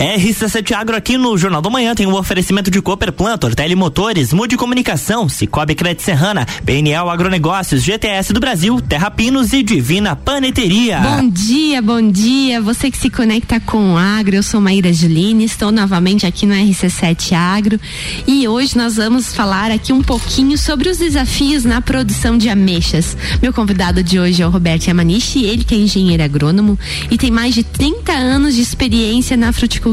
RC7 Agro aqui no Jornal do Manhã tem um oferecimento de Cooper Plantor, Telemotores, Mude Comunicação, Cicobi Crédito Serrana, PNL Agronegócios, GTS do Brasil, Terra Pinos e Divina Paneteria. Bom dia, bom dia. Você que se conecta com o Agro, eu sou Maíra Juline, estou novamente aqui no RC7 Agro e hoje nós vamos falar aqui um pouquinho sobre os desafios na produção de ameixas. Meu convidado de hoje é o Roberto Yamanishi, ele que é engenheiro agrônomo e tem mais de 30 anos de experiência na fruticultura.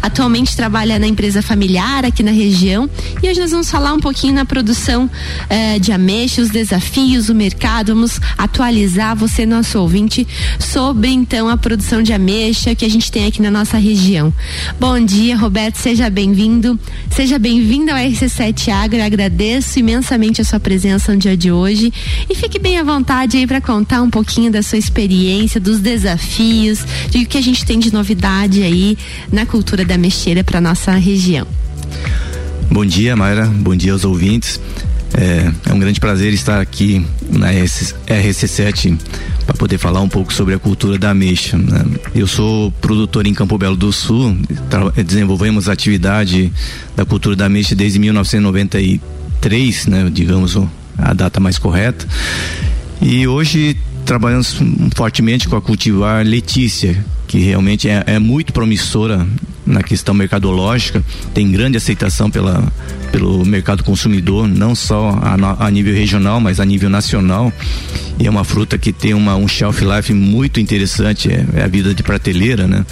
Atualmente trabalha na empresa familiar aqui na região e hoje nós vamos falar um pouquinho na produção eh, de ameixas, os desafios, o mercado, vamos atualizar você, nosso ouvinte, sobre então a produção de ameixa que a gente tem aqui na nossa região. Bom dia, Roberto, seja bem-vindo. Seja bem-vindo ao RC7 Agro. agradeço imensamente a sua presença no dia de hoje e fique bem à vontade aí para contar um pouquinho da sua experiência, dos desafios, de o que a gente tem de novidade aí na cultura da mexeira para nossa região. Bom dia, Mayra. Bom dia aos ouvintes. É, é, um grande prazer estar aqui na RC7 para poder falar um pouco sobre a cultura da ameixa. Né? Eu sou produtor em Campo Belo do Sul, desenvolvemos a atividade da cultura da ameixa desde 1993, né, digamos a data mais correta. E hoje trabalhamos fortemente com a cultivar Letícia, que realmente é, é muito promissora na questão mercadológica, tem grande aceitação pela, pelo mercado consumidor, não só a, a, nível regional, mas a nível nacional. E é uma fruta que tem uma, um shelf life muito interessante, é, é a vida de prateleira, né?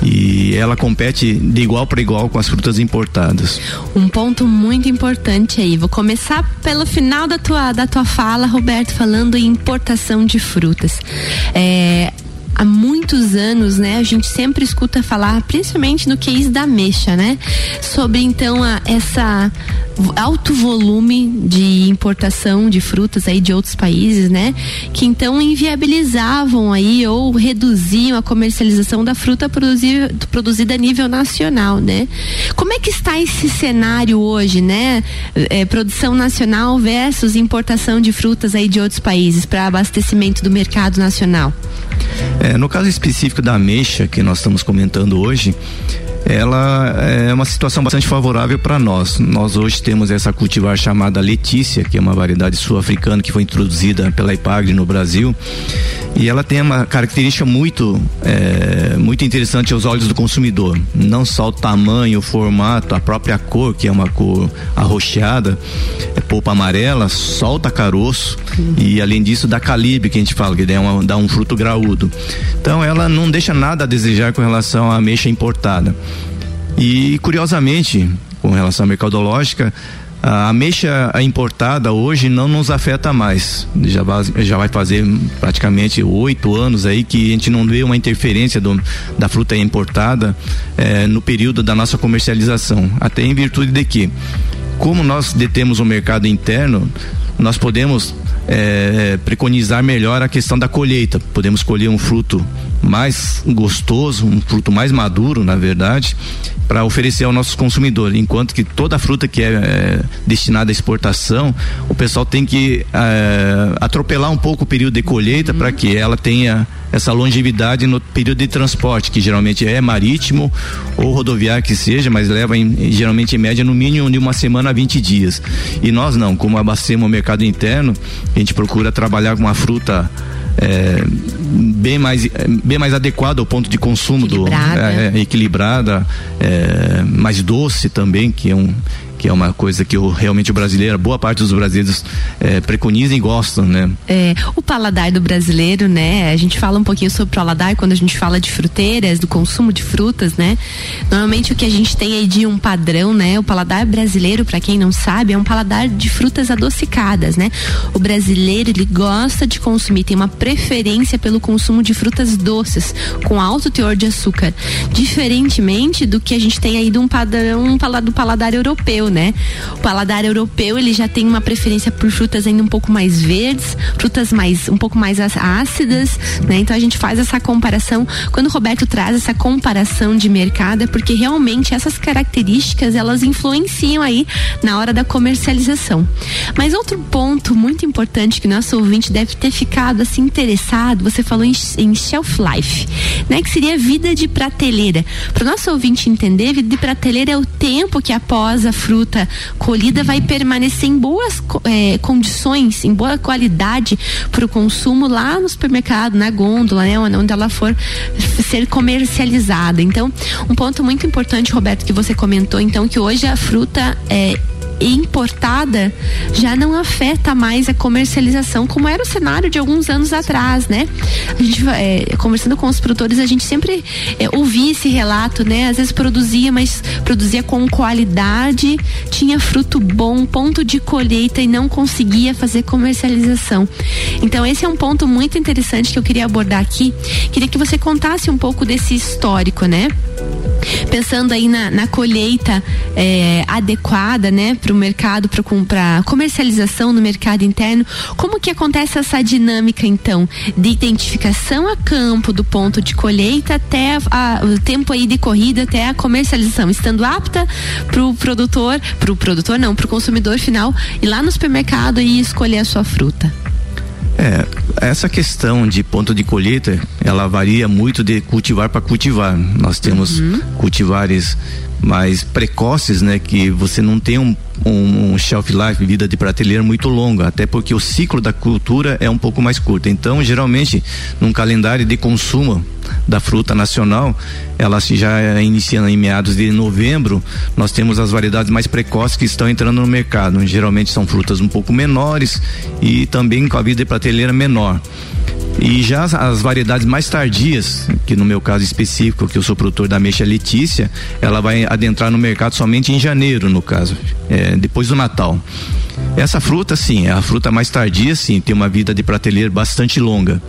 E ela compete de igual para igual com as frutas importadas. Um ponto muito importante aí. Vou começar pelo final da tua, da tua fala, Roberto, falando em importação de frutas. É, há muitos anos, né, a gente sempre escuta falar, principalmente no case da mexa, né, sobre então a, essa alto volume de importação de frutas aí de outros países, né, que então inviabilizavam aí ou reduziam a comercialização da fruta produzir, produzida a nível nacional, né? Como é que está esse cenário hoje, né? É, produção nacional versus importação de frutas aí de outros países para abastecimento do mercado nacional? É, no caso específico da ameixa que nós estamos comentando hoje, ela é uma situação bastante favorável para nós. Nós hoje temos essa cultivar chamada Letícia, que é uma variedade sul-africana que foi introduzida pela IPAGRE no Brasil. E ela tem uma característica muito, é, muito interessante aos olhos do consumidor. Não só o tamanho, o formato, a própria cor, que é uma cor arroxeada, é polpa amarela, solta caroço e além disso dá calibre, que a gente fala, que dá, uma, dá um fruto graúdo. Então ela não deixa nada a desejar com relação à ameixa importada. E curiosamente, com relação à mercadológica, a ameixa importada hoje não nos afeta mais. Já vai, já vai fazer praticamente oito anos aí que a gente não vê uma interferência do, da fruta importada eh, no período da nossa comercialização. Até em virtude de que, como nós detemos o mercado interno, nós podemos é, preconizar melhor a questão da colheita. Podemos colher um fruto mais gostoso, um fruto mais maduro, na verdade, para oferecer ao nosso consumidor. Enquanto que toda fruta que é, é destinada à exportação, o pessoal tem que é, atropelar um pouco o período de colheita uhum. para que ela tenha essa longevidade no período de transporte, que geralmente é marítimo ou rodoviário que seja, mas leva em, geralmente em média no mínimo de uma semana a 20 dias. E nós não, como abastecemos o mercado interno, a gente procura trabalhar com uma fruta é, bem mais bem mais adequada ao ponto de consumo equilibrada. do é, é, equilibrada é, mais doce também que é um que é uma coisa que o, realmente o brasileiro, boa parte dos brasileiros é, preconizam e gostam, né? É, o paladar do brasileiro, né? A gente fala um pouquinho sobre o paladar quando a gente fala de fruteiras, do consumo de frutas, né? Normalmente o que a gente tem aí de um padrão, né? O paladar brasileiro, para quem não sabe, é um paladar de frutas adocicadas, né? O brasileiro, ele gosta de consumir, tem uma preferência pelo consumo de frutas doces, com alto teor de açúcar. Diferentemente do que a gente tem aí de um padrão do paladar europeu, né? O paladar europeu, ele já tem uma preferência por frutas ainda um pouco mais verdes, frutas mais um pouco mais ácidas, né? Então a gente faz essa comparação. Quando o Roberto traz essa comparação de mercado, é porque realmente essas características, elas influenciam aí na hora da comercialização. Mas outro ponto muito importante que nosso ouvinte deve ter ficado assim interessado, você falou em, em shelf life, né? Que seria vida de prateleira. Para o nosso ouvinte entender, vida de prateleira é o tempo que após a fruta colhida vai permanecer em boas é, condições, em boa qualidade para o consumo lá no supermercado, na gôndola, né? Onde ela for ser comercializada. Então, um ponto muito importante, Roberto, que você comentou, então, que hoje a fruta é importada já não afeta mais a comercialização, como era o cenário de alguns anos atrás, né? A gente, é, conversando com os produtores, a gente sempre é, ouvia esse relato, né? Às vezes produzia, mas produzia com qualidade, tinha fruto bom, ponto de colheita e não conseguia fazer comercialização. Então, esse é um ponto muito interessante que eu queria abordar aqui. Queria que você contasse um pouco desse histórico, né? Pensando aí na, na colheita é, adequada, né, para o mercado, para comercialização no mercado interno, como que acontece essa dinâmica então de identificação a campo do ponto de colheita até a, o tempo aí de corrida até a comercialização, estando apta para o produtor, para o produtor não, para o consumidor final ir lá no supermercado e escolher a sua fruta. É, essa questão de ponto de colheita, ela varia muito de cultivar para cultivar. Nós temos uhum. cultivares mais precoces, né, que você não tem um um, um shelf life, vida de prateleira muito longa, até porque o ciclo da cultura é um pouco mais curto. Então, geralmente, num calendário de consumo da fruta nacional, ela se já inicia em meados de novembro, nós temos as variedades mais precoces que estão entrando no mercado. Geralmente são frutas um pouco menores e também com a vida de prateleira menor. E já as, as, variedades mais tardias, que no meu caso específico, que eu sou produtor da mexa Letícia, ela vai adentrar no mercado somente em janeiro, no caso, é, depois do Natal. Essa fruta, sim, é a fruta mais tardia, sim, tem uma vida de prateleira bastante longa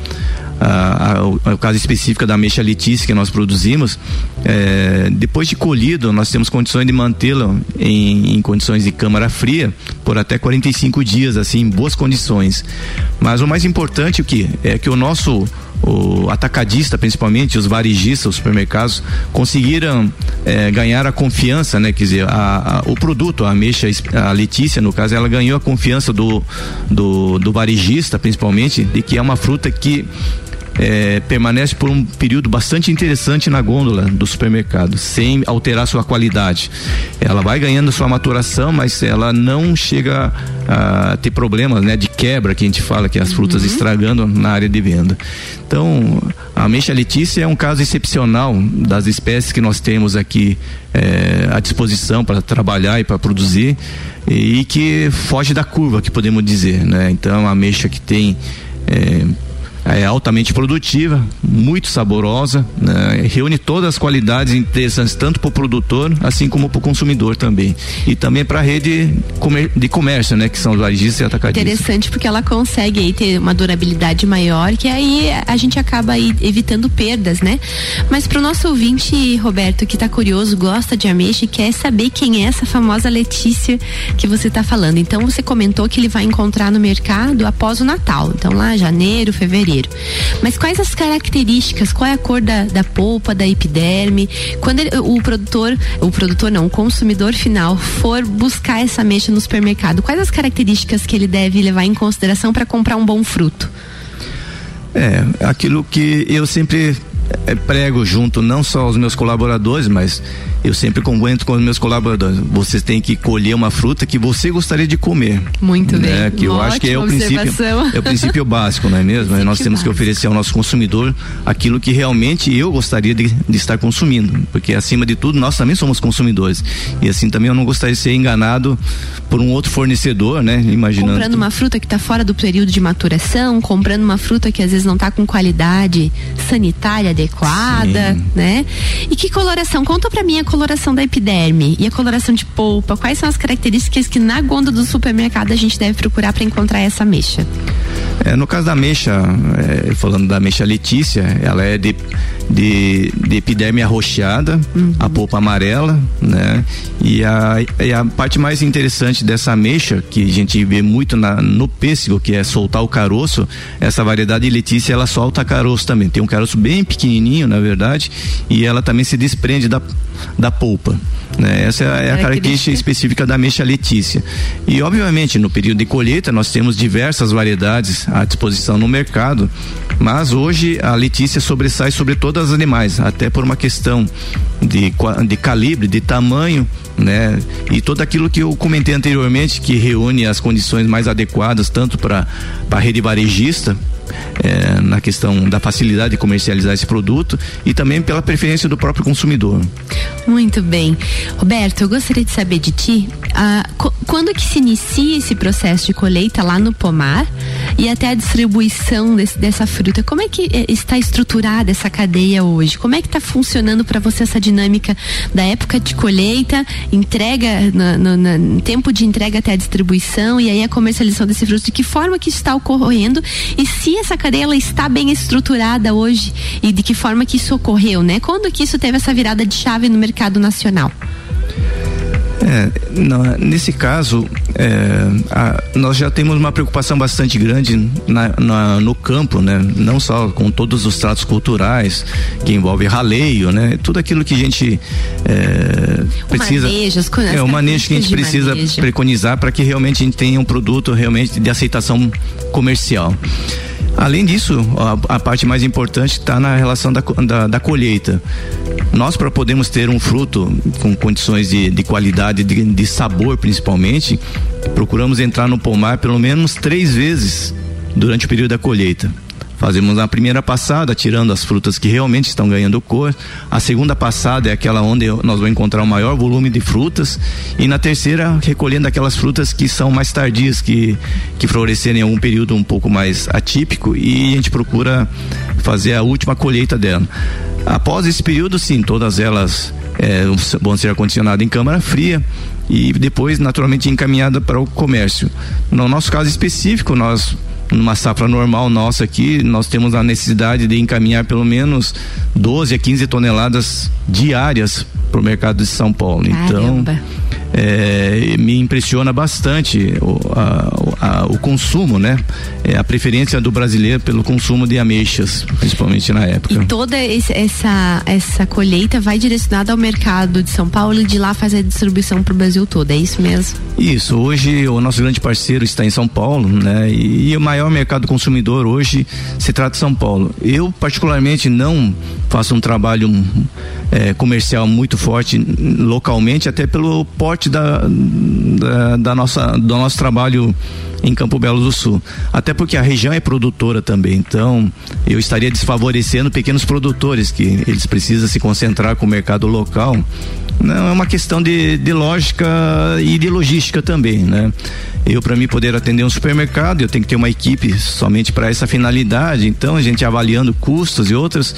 o caso específico da mexa Letícia que nós produzimos, é, depois de colhido, nós temos condições de mantê-lo em, em, condições de câmara fria por até 45 dias, assim, em boas condições. Mas o mais importante o que é que o nosso o atacadista, principalmente os varejistas, os supermercados, conseguiram é, ganhar a confiança, né? Quer dizer, a, a, o produto, a ameixa, a Letícia, no caso, ela ganhou a confiança do, do, do varejista, principalmente, de que é uma fruta que é, permanece por um período bastante interessante na gôndola do supermercado, sem alterar sua qualidade. Ela vai ganhando sua maturação, mas ela não chega a ter problemas né, de quebra, que a gente fala, que as uhum. frutas estragando na área de venda. Então, a ameixa letícia é um caso excepcional das espécies que nós temos aqui é, à disposição para trabalhar e para produzir e que foge da curva, que podemos dizer, né? Então, a ameixa que tem é, é altamente produtiva, muito saborosa, né? reúne todas as qualidades interessantes tanto para o produtor assim como para o consumidor também e também para a rede de comércio, né, que são os varejistas e atacadistas. Interessante porque ela consegue aí ter uma durabilidade maior que aí a gente acaba aí evitando perdas, né? Mas para o nosso ouvinte Roberto que está curioso, gosta de ameixa e quer saber quem é essa famosa Letícia que você está falando. Então você comentou que ele vai encontrar no mercado após o Natal, então lá janeiro, fevereiro mas quais as características, qual é a cor da, da polpa, da epiderme? Quando ele, o produtor, o produtor não, o consumidor final for buscar essa mexa no supermercado, quais as características que ele deve levar em consideração para comprar um bom fruto? É, aquilo que eu sempre é, prego junto não só aos meus colaboradores, mas eu sempre comento com os meus colaboradores. Vocês têm que colher uma fruta que você gostaria de comer. Muito né? bem. Que eu acho que é o princípio, é o princípio básico, não é mesmo? Nós temos básico. que oferecer ao nosso consumidor aquilo que realmente eu gostaria de, de, estar consumindo, porque acima de tudo nós também somos consumidores e assim também eu não gostaria de ser enganado por um outro fornecedor, né? Imaginando. Comprando uma fruta que está fora do período de maturação, comprando uma fruta que às vezes não está com qualidade sanitária adequada, Sim. né? E que coloração? Conta para mim a coloração da epiderme e a coloração de polpa, quais são as características que na gôndola do supermercado a gente deve procurar para encontrar essa mexa? É, no caso da mexa, é, falando da mexa Letícia, ela é de de, de epiderme arroxeada, uhum. a polpa amarela, né? E a, e a parte mais interessante dessa ameixa, que a gente vê muito na, no pêssego, que é soltar o caroço, essa variedade Letícia, ela solta caroço também. Tem um caroço bem pequenininho, na verdade, e ela também se desprende da, da polpa. Né? Essa é a característica específica da ameixa Letícia. E, obviamente, no período de colheita, nós temos diversas variedades à disposição no mercado, mas hoje a Letícia sobressai sobre todas as demais, até por uma questão de, de calibre, de tamanho, né? E tudo aquilo que eu comentei anteriormente, que reúne as condições mais adequadas, tanto para a rede varejista, é, na questão da facilidade de comercializar esse produto e também pela preferência do próprio consumidor. Muito bem. Roberto, eu gostaria de saber de ti, ah, quando que se inicia esse processo de colheita lá no pomar e até a distribuição desse, dessa fruta? Como é que eh, está estruturada essa cadeia hoje? Como é que está funcionando para você essa dinâmica da época de colheita, entrega, tempo de entrega até a distribuição e aí a comercialização desse fruto? De que forma que está ocorrendo e se essa cadeia ela está bem estruturada hoje e de que forma que isso ocorreu, né? Quando que isso teve essa virada de chave no mercado nacional? É, nesse caso, é, a, nós já temos uma preocupação bastante grande na, na, no campo, né? Não só com todos os tratos culturais que envolve raleio, né? Tudo aquilo que a gente é, precisa. Manejo, as, é o manejo que a gente precisa manejo. preconizar para que realmente a gente tenha um produto realmente de aceitação comercial. Além disso, a, a parte mais importante está na relação da, da, da colheita. Nós, para podermos ter um fruto com condições de, de qualidade, de, de sabor principalmente, procuramos entrar no pomar pelo menos três vezes durante o período da colheita. Fazemos a primeira passada, tirando as frutas que realmente estão ganhando cor. A segunda passada é aquela onde nós vamos encontrar o maior volume de frutas. E na terceira, recolhendo aquelas frutas que são mais tardias, que, que florescerem em algum período um pouco mais atípico. E a gente procura fazer a última colheita dela. Após esse período, sim, todas elas é, vão ser acondicionadas em câmara fria e depois, naturalmente, encaminhada para o comércio. No nosso caso específico, nós numa safra normal nossa aqui, nós temos a necessidade de encaminhar pelo menos 12 a 15 toneladas diárias para o mercado de São Paulo. Caramba. Então, é, me impressiona bastante o, a, a, o consumo, né? É, a preferência do brasileiro pelo consumo de ameixas, principalmente na época. E toda esse, essa, essa colheita vai direcionada ao mercado de São Paulo e de lá faz a distribuição para o Brasil todo, é isso mesmo? Isso, hoje o nosso grande parceiro está em São Paulo, né? E, e o maior mercado consumidor hoje se trata de São Paulo. Eu, particularmente, não faço um trabalho é, comercial muito forte localmente, até pelo porte da, da, da, nossa, do nosso trabalho em Campo Belo do Sul. Até porque a região é produtora também, então eu estaria desfavorecendo pequenos produtores que eles precisam se concentrar com o mercado local. Não é uma questão de, de lógica e de logística também, né? Eu para mim poder atender um supermercado, eu tenho que ter uma equipe somente para essa finalidade. Então a gente avaliando custos e outras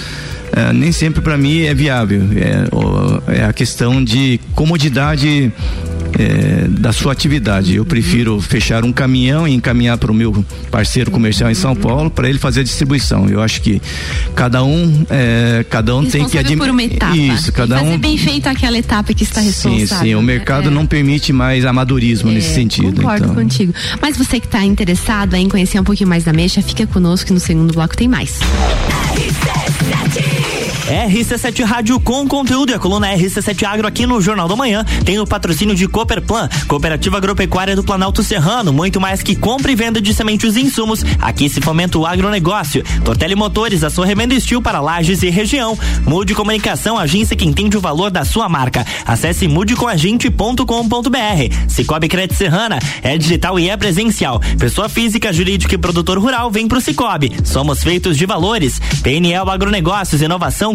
é, nem sempre para mim é viável. É, é, a questão de comodidade é, da sua atividade. Eu prefiro fechar um caminhão e encaminhar para o meu parceiro comercial em São Paulo para ele fazer a distribuição. Eu acho que cada um, é, cada um tem que admitir uma etapa. Isso, cada fazer um bem feita aquela etapa que está responsável. Sim, sim. O né? mercado é. não permite mais amadorismo nesse é, sentido. Concordo então. contigo. Mas você que está interessado em conhecer um pouquinho mais da Mexa, fica conosco que no segundo bloco tem mais. RC7 Rádio com conteúdo e a coluna RC7 Agro aqui no Jornal da Manhã tem o patrocínio de Cooperplan, Cooperativa Agropecuária do Planalto Serrano, muito mais que compra e venda de sementes e insumos. Aqui se fomenta o agronegócio. Tortelli Motores, a sua revenda estil para lajes e região. Mude Comunicação, agência que entende o valor da sua marca. Acesse mudecomagente.com.br. Cicobi Crédito Serrana é digital e é presencial. Pessoa física, jurídica e produtor rural vem pro Cicobi. Somos feitos de valores. PNL Agronegócios, inovação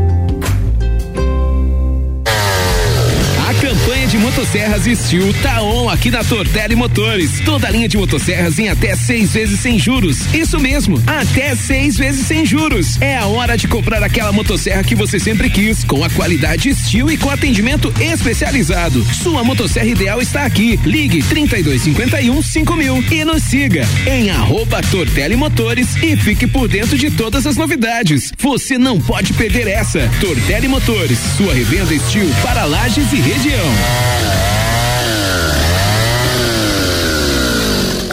Motosserras Steel tá on aqui na Tortelli Motores. Toda linha de motosserras em até seis vezes sem juros. Isso mesmo, até seis vezes sem juros. É a hora de comprar aquela motosserra que você sempre quis, com a qualidade Steel e com atendimento especializado. Sua motosserra ideal está aqui. Ligue 3251 5000 e nos siga em arroba Motores e fique por dentro de todas as novidades. Você não pode perder essa. Tortelli Motores, sua revenda Steel para lajes e região. Bye.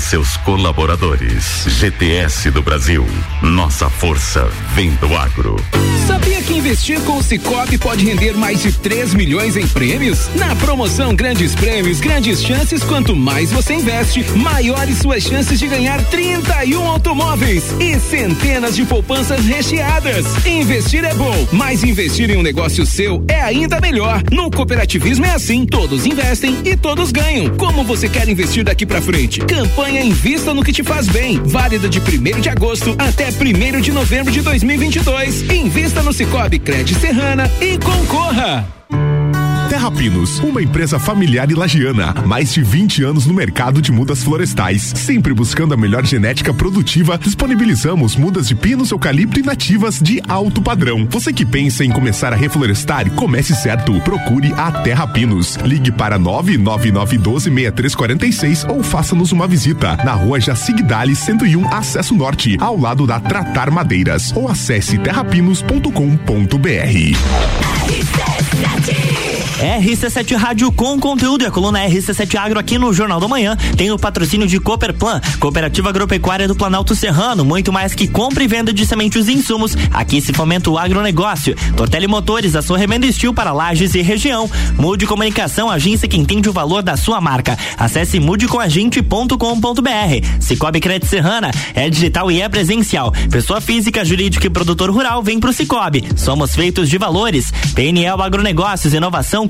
seus colaboradores. GTS do Brasil. Nossa força vem do agro. Sabia que investir com o Cicobi pode render mais de 3 milhões em prêmios? Na promoção Grandes Prêmios, grandes chances, quanto mais você investe, maiores suas chances de ganhar 31 automóveis e centenas de poupanças recheadas. Investir é bom, mas investir em um negócio seu é ainda melhor. No cooperativismo é assim, todos investem e todos ganham. Como você quer investir daqui para frente? Campanha Invista no que te faz bem. Válida de 1 de agosto até 1 de novembro de 2022. Invista no Cicobi Crédito Serrana e concorra. Terra Pinos, uma empresa familiar e lagiana, mais de 20 anos no mercado de mudas florestais, sempre buscando a melhor genética produtiva, disponibilizamos mudas de pinos, eucalipto e nativas de alto padrão. Você que pensa em começar a reflorestar, comece certo. Procure a Terra Pinos. Ligue para 999126346 ou faça-nos uma visita na rua Jacigdale 101, acesso norte, ao lado da Tratar Madeiras, ou acesse terrapinos.com.br. RC7 Rádio com conteúdo e a coluna RC7 Agro aqui no Jornal da Manhã tem o patrocínio de Cooperplan, Cooperativa Agropecuária do Planalto Serrano, muito mais que compra e venda de sementes e insumos. Aqui se fomenta o agronegócio. Tortelli Motores, a sua revenda estil para lajes e região. Mude Comunicação, agência que entende o valor da sua marca. Acesse mudecomagente.com.br. Cicobi Crédito Serrana é digital e é presencial. Pessoa física, jurídica e produtor rural vem pro Cicobi. Somos feitos de valores. PNL Agronegócios, inovação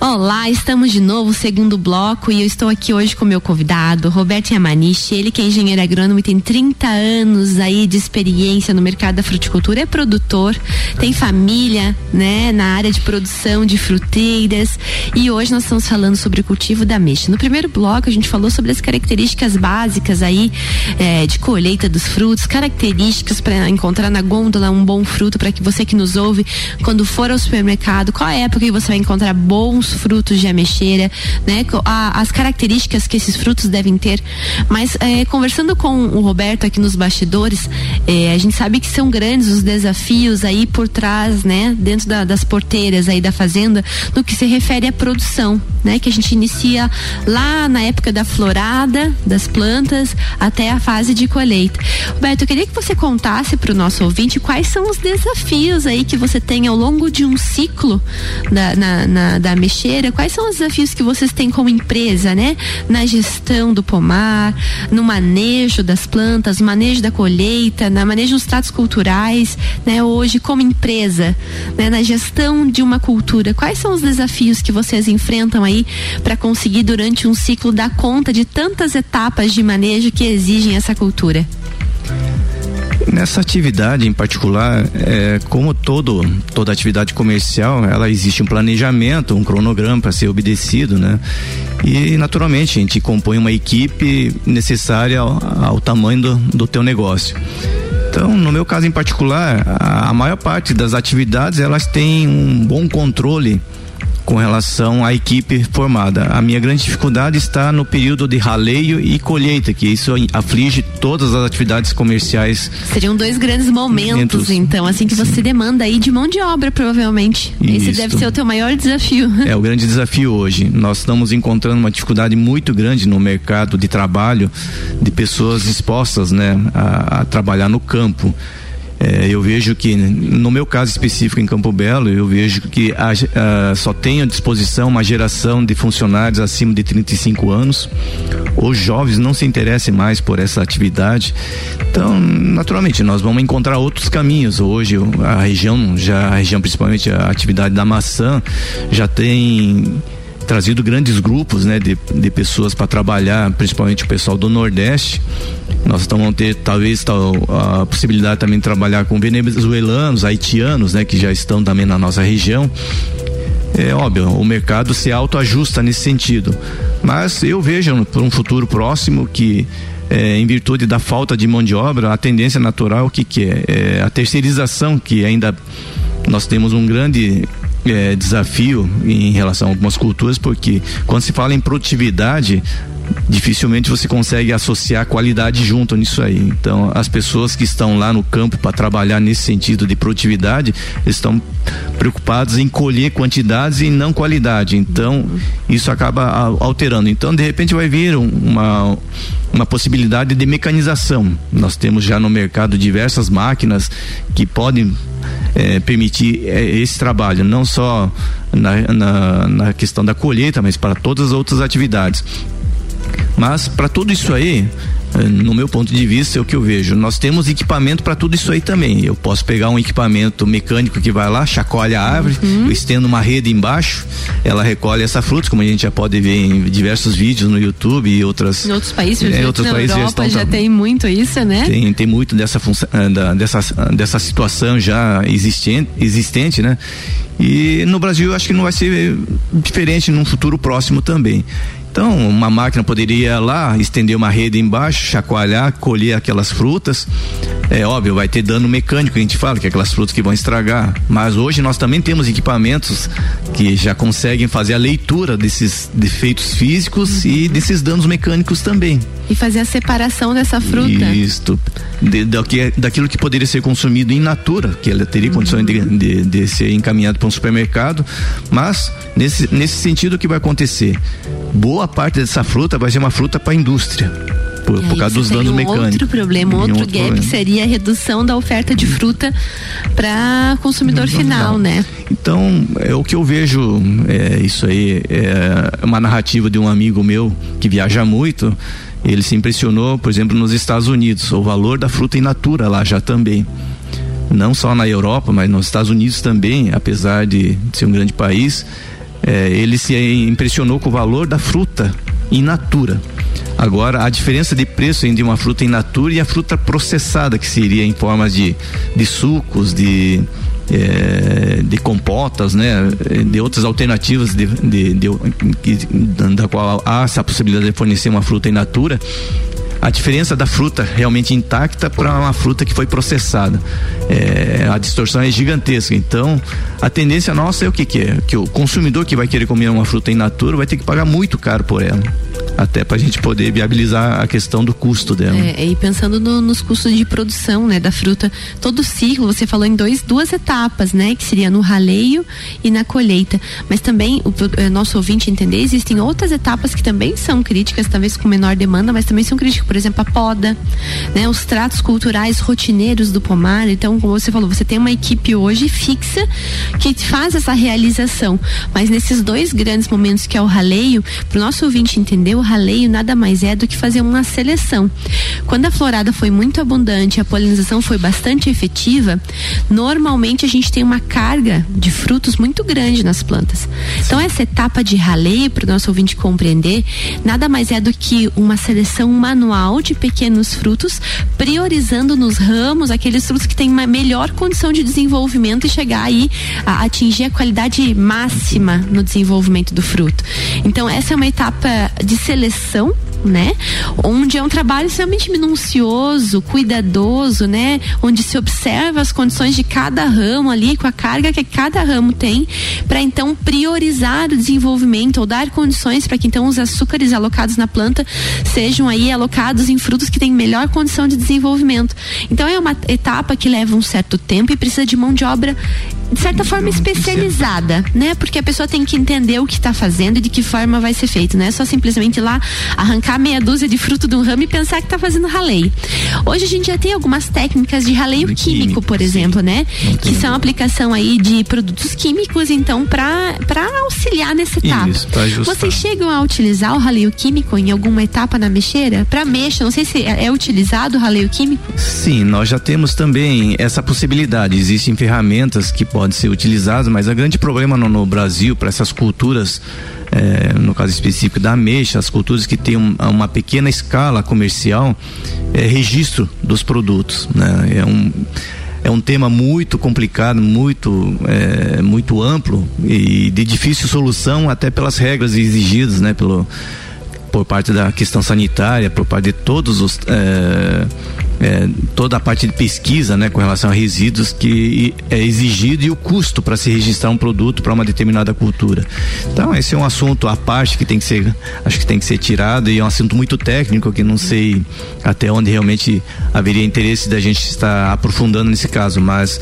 Olá, estamos de novo, segundo bloco, e eu estou aqui hoje com meu convidado, Roberto Yamanishi, ele que é engenheiro agrônomo e tem 30 anos aí de experiência no mercado da fruticultura, é produtor, tem família, né, na área de produção de fruteiras, e hoje nós estamos falando sobre o cultivo da mexa. No primeiro bloco a gente falou sobre as características básicas aí é, de colheita dos frutos, características para encontrar na gôndola um bom fruto para que você que nos ouve, quando for ao supermercado, qual é a época que você vai encontrar bons frutos de ameixeira, né? A, as características que esses frutos devem ter. Mas é, conversando com o Roberto aqui nos bastidores, é, a gente sabe que são grandes os desafios aí por trás, né? Dentro da, das porteiras aí da fazenda, no que se refere à produção, né? Que a gente inicia lá na época da florada das plantas até a fase de colheita. Roberto, eu queria que você contasse para o nosso ouvinte quais são os desafios aí que você tem ao longo de um ciclo da, na, na da mexer quais são os desafios que vocês têm como empresa, né? Na gestão do pomar, no manejo das plantas, manejo da colheita, na manejo dos tratos culturais, né? Hoje como empresa, né? Na gestão de uma cultura, quais são os desafios que vocês enfrentam aí para conseguir durante um ciclo dar conta de tantas etapas de manejo que exigem essa cultura? Nessa atividade em particular, é, como todo, toda atividade comercial, ela existe um planejamento, um cronograma para ser obedecido, né? E naturalmente a gente compõe uma equipe necessária ao, ao tamanho do, do teu negócio. Então, no meu caso em particular, a, a maior parte das atividades elas têm um bom controle com relação à equipe formada. A minha grande dificuldade está no período de raleio e colheita, que isso aflige todas as atividades comerciais. Seriam dois grandes momentos, momentos então, assim que Sim. você demanda aí de mão de obra, provavelmente. Isso. Esse deve ser o teu maior desafio. É o grande desafio hoje. Nós estamos encontrando uma dificuldade muito grande no mercado de trabalho de pessoas expostas, né, a, a trabalhar no campo. É, eu vejo que, no meu caso específico em Campo Belo, eu vejo que a, a, só tem à disposição uma geração de funcionários acima de 35 anos. Os jovens não se interessam mais por essa atividade. Então, naturalmente, nós vamos encontrar outros caminhos. Hoje, a região, já a região, principalmente a atividade da maçã, já tem trazido grandes grupos né, de, de pessoas para trabalhar, principalmente o pessoal do Nordeste. Nós estamos ter talvez a possibilidade também de trabalhar com venezuelanos, haitianos, né, que já estão também na nossa região. É óbvio, o mercado se autoajusta nesse sentido. Mas eu vejo para um futuro próximo que é, em virtude da falta de mão de obra, a tendência natural que, que é? é a terceirização que ainda nós temos um grande é, desafio em relação a algumas culturas, porque quando se fala em produtividade, dificilmente você consegue associar qualidade junto nisso aí. Então, as pessoas que estão lá no campo para trabalhar nesse sentido de produtividade, estão preocupados em colher quantidades e não qualidade. Então, isso acaba alterando. Então, de repente vai vir uma uma possibilidade de mecanização. Nós temos já no mercado diversas máquinas que podem é, permitir é, esse trabalho, não só na, na, na questão da colheita, mas para todas as outras atividades. Mas para tudo isso aí, no meu ponto de vista, é o que eu vejo. Nós temos equipamento para tudo isso aí também. Eu posso pegar um equipamento mecânico que vai lá, chacoalha a árvore, uhum. eu estendo uma rede embaixo, ela recolhe essa fruta, como a gente já pode ver em diversos vídeos no YouTube e outras. Em outros países, é, outros na países Europa já, estão, já tem muito isso, né? Tem, tem muito dessa função, eh, dessa, dessa situação já existente, existente, né? E no Brasil eu acho que não vai ser diferente num futuro próximo também. Então, uma máquina poderia lá estender uma rede embaixo, chacoalhar, colher aquelas frutas É óbvio, vai ter dano mecânico, a gente fala, que é aquelas frutas que vão estragar. Mas hoje nós também temos equipamentos que já conseguem fazer a leitura desses defeitos físicos e desses danos mecânicos também. E fazer a separação dessa fruta. Isso. De, daqui, daquilo que poderia ser consumido in natura, que ela teria uhum. condições de, de, de, ser encaminhado para um supermercado. Mas, nesse, nesse sentido, o que vai acontecer? Boa parte dessa fruta vai ser uma fruta para a indústria por, por causa dos danos um mecânicos. Outro problema, outro, outro gap problema. seria a redução da oferta de fruta para consumidor final, né? Então, é o que eu vejo, é, isso aí é uma narrativa de um amigo meu que viaja muito. Ele se impressionou, por exemplo, nos Estados Unidos, o valor da fruta in natura lá já também não só na Europa, mas nos Estados Unidos também, apesar de ser um grande país, é, ele se impressionou com o valor da fruta in natura. Agora, a diferença de preço entre uma fruta in natura e a fruta processada, que seria em formas de, de sucos, de, é, de compotas, né, de outras alternativas de, de, de, de, da qual há essa possibilidade de fornecer uma fruta in natura, a diferença da fruta realmente intacta para uma fruta que foi processada. É, a distorção é gigantesca. Então, a tendência nossa é o que, que é? Que o consumidor que vai querer comer uma fruta in natura vai ter que pagar muito caro por ela até para a gente poder viabilizar a questão do custo dela. É, e pensando no, nos custos de produção, né, da fruta, todo o ciclo, você falou em dois, duas etapas, né, que seria no raleio e na colheita. Mas também o, o é, nosso ouvinte entender, existem outras etapas que também são críticas, talvez com menor demanda, mas também são críticas, por exemplo, a poda, né, os tratos culturais rotineiros do pomar. Então, como você falou, você tem uma equipe hoje fixa que faz essa realização. Mas nesses dois grandes momentos que é o raleio, para o nosso ouvinte entender, o raleio nada mais é do que fazer uma seleção. Quando a florada foi muito abundante, a polinização foi bastante efetiva, normalmente a gente tem uma carga de frutos muito grande nas plantas. Então essa etapa de raleio, para o nosso ouvinte compreender, nada mais é do que uma seleção manual de pequenos frutos, priorizando nos ramos aqueles frutos que têm uma melhor condição de desenvolvimento e chegar aí a atingir a qualidade máxima no desenvolvimento do fruto. Então essa é uma etapa de seleção né? Onde é um trabalho extremamente minucioso, cuidadoso, né? Onde se observa as condições de cada ramo ali, com a carga que cada ramo tem, para então priorizar o desenvolvimento ou dar condições para que então os açúcares alocados na planta sejam aí alocados em frutos que têm melhor condição de desenvolvimento. Então é uma etapa que leva um certo tempo e precisa de mão de obra de certa forma especializada, né? Porque a pessoa tem que entender o que está fazendo e de que forma vai ser feito, né? Só simplesmente lá arrancar meia dúzia de fruto de um ramo e pensar que está fazendo raleio. Hoje a gente já tem algumas técnicas de raleio químico, por exemplo, né? Que são aplicação aí de produtos químicos, então, para auxiliar nessa etapa. Isso, Vocês chegam a utilizar o raleio químico em alguma etapa na mexeira? Para mexa, não sei se é, é utilizado o raleio químico? Sim, nós já temos também essa possibilidade. Existem ferramentas que pode ser utilizado, mas o grande problema no, no Brasil para essas culturas é, no caso específico da ameixa, as culturas que têm um, uma pequena escala comercial, é registro dos produtos. Né? É um é um tema muito complicado, muito é, muito amplo e de difícil solução até pelas regras exigidas, né, pelo por parte da questão sanitária, por parte de todos os é, toda a parte de pesquisa né, com relação a resíduos que é exigido e o custo para se registrar um produto para uma determinada cultura. Então esse é um assunto à parte que tem que ser, acho que tem que ser tirado e é um assunto muito técnico que não sei até onde realmente haveria interesse da gente estar aprofundando nesse caso, mas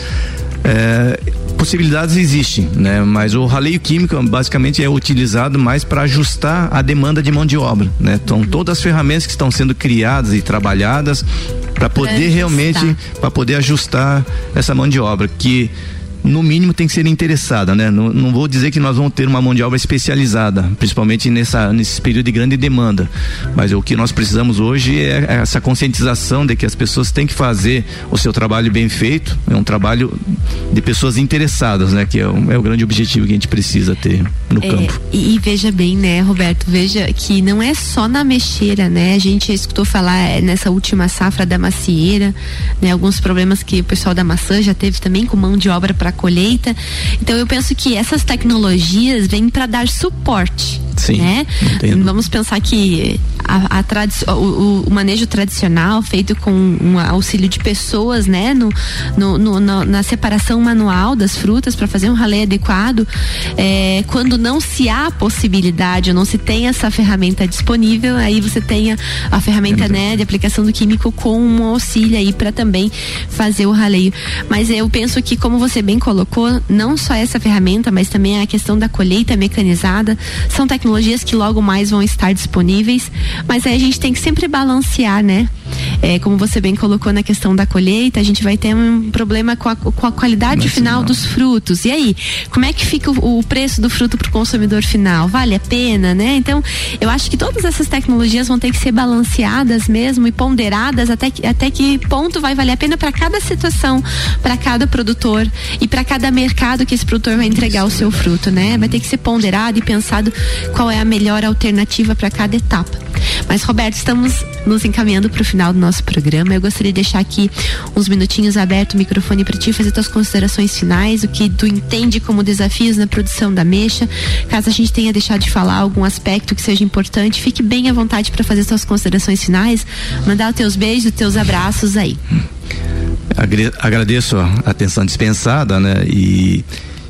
é, possibilidades existem, né? Mas o raleio químico basicamente é utilizado mais para ajustar a demanda de mão de obra, né? Então todas as ferramentas que estão sendo criadas e trabalhadas para poder realmente para poder ajustar essa mão de obra que no mínimo tem que ser interessada, né? Não, não, vou dizer que nós vamos ter uma mão de obra especializada, principalmente nessa, nesse período de grande demanda. Mas o que nós precisamos hoje é essa conscientização de que as pessoas têm que fazer o seu trabalho bem feito, é um trabalho de pessoas interessadas, né? Que é o, é o grande objetivo que a gente precisa ter no é, campo. E, e, veja bem, né, Roberto, veja que não é só na mexeira, né? A gente escutou falar é, nessa última safra da macieira, né? Alguns problemas que o pessoal da maçã já teve também com mão de obra para colheita. Então eu penso que essas tecnologias vêm para dar suporte. Sim, né? Vamos pensar que a, a o, o, manejo tradicional feito com um auxílio de pessoas, né, no, no, no, no na separação manual das frutas para fazer um ralé adequado, é, quando não se há possibilidade ou não se tem essa ferramenta disponível, aí você tem a, a ferramenta, é né, de aplicação do químico com um auxílio aí para também fazer o raleio. Mas eu penso que, como você bem colocou, não só essa ferramenta, mas também a questão da colheita mecanizada, são tecnologias que logo mais vão estar disponíveis, mas aí a gente tem que sempre balancear, né? É, como você bem colocou na questão da colheita, a gente vai ter um problema com a, com a qualidade Mas final não. dos frutos. E aí, como é que fica o, o preço do fruto para o consumidor final? Vale a pena, né? Então, eu acho que todas essas tecnologias vão ter que ser balanceadas mesmo e ponderadas até que, até que ponto vai valer a pena para cada situação, para cada produtor e para cada mercado que esse produtor vai entregar o seu fruto, né? Vai ter que ser ponderado e pensado qual é a melhor alternativa para cada etapa. Mas, Roberto, estamos nos encaminhando para o final do nosso programa. Eu gostaria de deixar aqui uns minutinhos aberto o microfone para ti fazer tuas considerações finais, o que tu entende como desafios na produção da mexa. Caso a gente tenha deixado de falar algum aspecto que seja importante, fique bem à vontade para fazer suas considerações finais, mandar os teus beijos, os teus abraços aí. Agradeço a atenção dispensada, né? E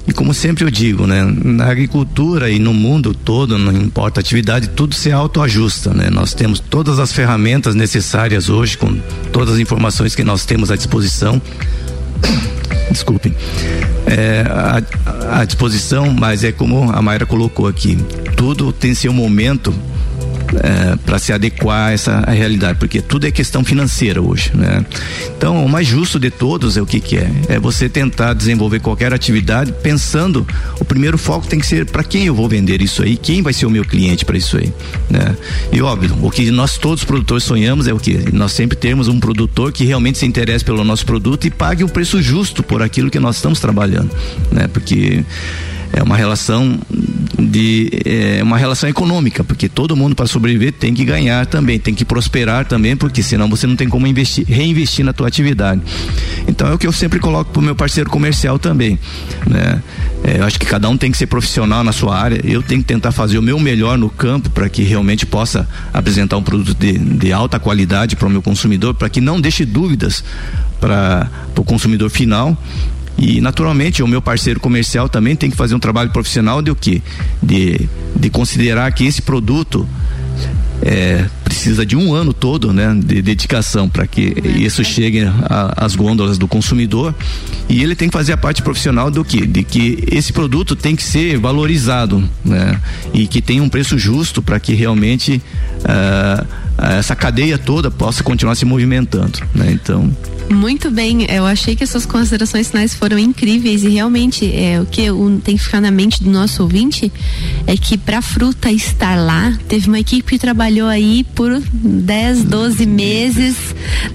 e como sempre eu digo, né, na agricultura e no mundo todo, não importa a atividade, tudo se autoajusta, né? Nós temos todas as ferramentas necessárias hoje, com todas as informações que nós temos à disposição. Desculpem. É, à, à disposição, mas é como a Mayra colocou aqui, tudo tem seu momento é, para se adequar a essa a realidade, porque tudo é questão financeira hoje, né? Então, o mais justo de todos é o que, que é? É você tentar desenvolver qualquer atividade pensando, o primeiro foco tem que ser para quem eu vou vender isso aí, quem vai ser o meu cliente para isso aí, né? E óbvio, o que nós todos produtores sonhamos é o que nós sempre temos um produtor que realmente se interesse pelo nosso produto e pague o preço justo por aquilo que nós estamos trabalhando, né? Porque é uma relação de é uma relação econômica, porque todo mundo para sobreviver tem que ganhar também, tem que prosperar também, porque senão você não tem como investir, reinvestir na tua atividade. Então é o que eu sempre coloco pro meu parceiro comercial também, né? É, eu acho que cada um tem que ser profissional na sua área. Eu tenho que tentar fazer o meu melhor no campo para que realmente possa apresentar um produto de, de alta qualidade para o meu consumidor, para que não deixe dúvidas para o consumidor final e naturalmente o meu parceiro comercial também tem que fazer um trabalho profissional de o quê? De, de considerar que esse produto é, precisa de um ano todo né, de dedicação para que isso chegue às gôndolas do consumidor. E ele tem que fazer a parte profissional do que de que esse produto tem que ser valorizado né, e que tenha um preço justo para que realmente uh, essa cadeia toda possa continuar se movimentando né, então muito bem, eu achei que essas considerações finais foram incríveis e realmente é, o que tem que ficar na mente do nosso ouvinte é que para fruta estar lá, teve uma equipe que trabalhou aí por 10, 12 meses,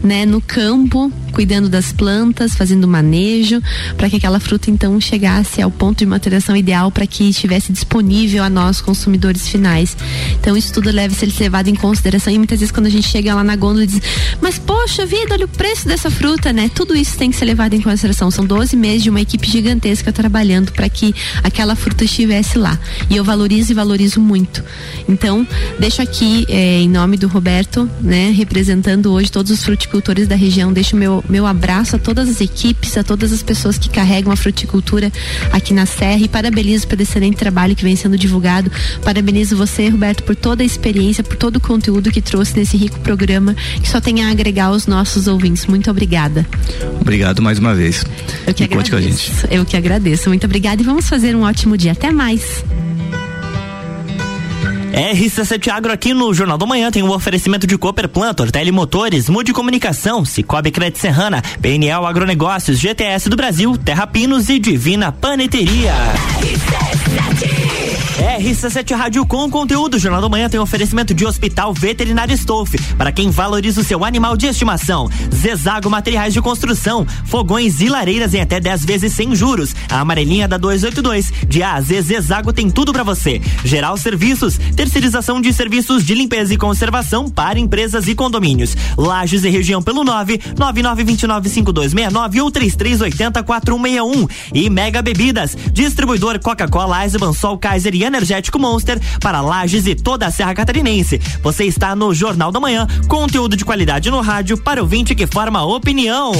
né, no campo, cuidando das plantas, fazendo manejo, para que aquela fruta então chegasse ao ponto de maturação ideal para que estivesse disponível a nós consumidores finais. Então isso tudo deve ser levado em consideração e muitas vezes quando a gente chega lá na gôndola diz: "Mas poxa vida, olha o preço dessa fruta, né? Tudo isso tem que ser levado em consideração. São 12 meses de uma equipe gigantesca trabalhando para que aquela fruta estivesse lá. E eu valorizo e valorizo muito. Então, deixo aqui eh, em nome do Roberto, né, representando hoje todos os fruticultores da região, deixo meu meu, abraço a todas as equipes, a todas as pessoas que carregam a fruticultura aqui na Serra e parabenizo pelo excelente trabalho que vem sendo divulgado. Parabenizo você, Roberto, por toda a experiência, por todo o conteúdo que trouxe nesse rico programa que só tem a agregar aos nossos ouvintes. Muito obrigada. Obrigado mais uma vez. Eu que e agradeço. Eu que agradeço. Muito obrigada e vamos fazer um ótimo dia. Até mais. RC7 Agro aqui no Jornal do Manhã tem um oferecimento de Cooper Plantor, Telemotores, Mude Comunicação, Cicobi Crédito Serrana, PNL Agronegócios, GTS do Brasil, Terra Pinos e Divina Paneteria. RC7 RC7 Rádio com conteúdo. Jornal da Manhã tem oferecimento de Hospital Veterinário Stolf. Para quem valoriza o seu animal de estimação. Zezago Materiais de Construção. Fogões e lareiras em até 10 vezes sem juros. A amarelinha da 282. De A a Z, Zezago tem tudo para você. Geral Serviços. Terceirização de serviços de limpeza e conservação para empresas e condomínios. Lages e região pelo 9 99295269 ou 3380 4161. E Mega Bebidas. Distribuidor Coca-Cola, Eisenbahn, Sol Kaiser e Energético Monster para Lages e toda a Serra Catarinense. Você está no Jornal da Manhã, conteúdo de qualidade no rádio para o vinte que forma opinião.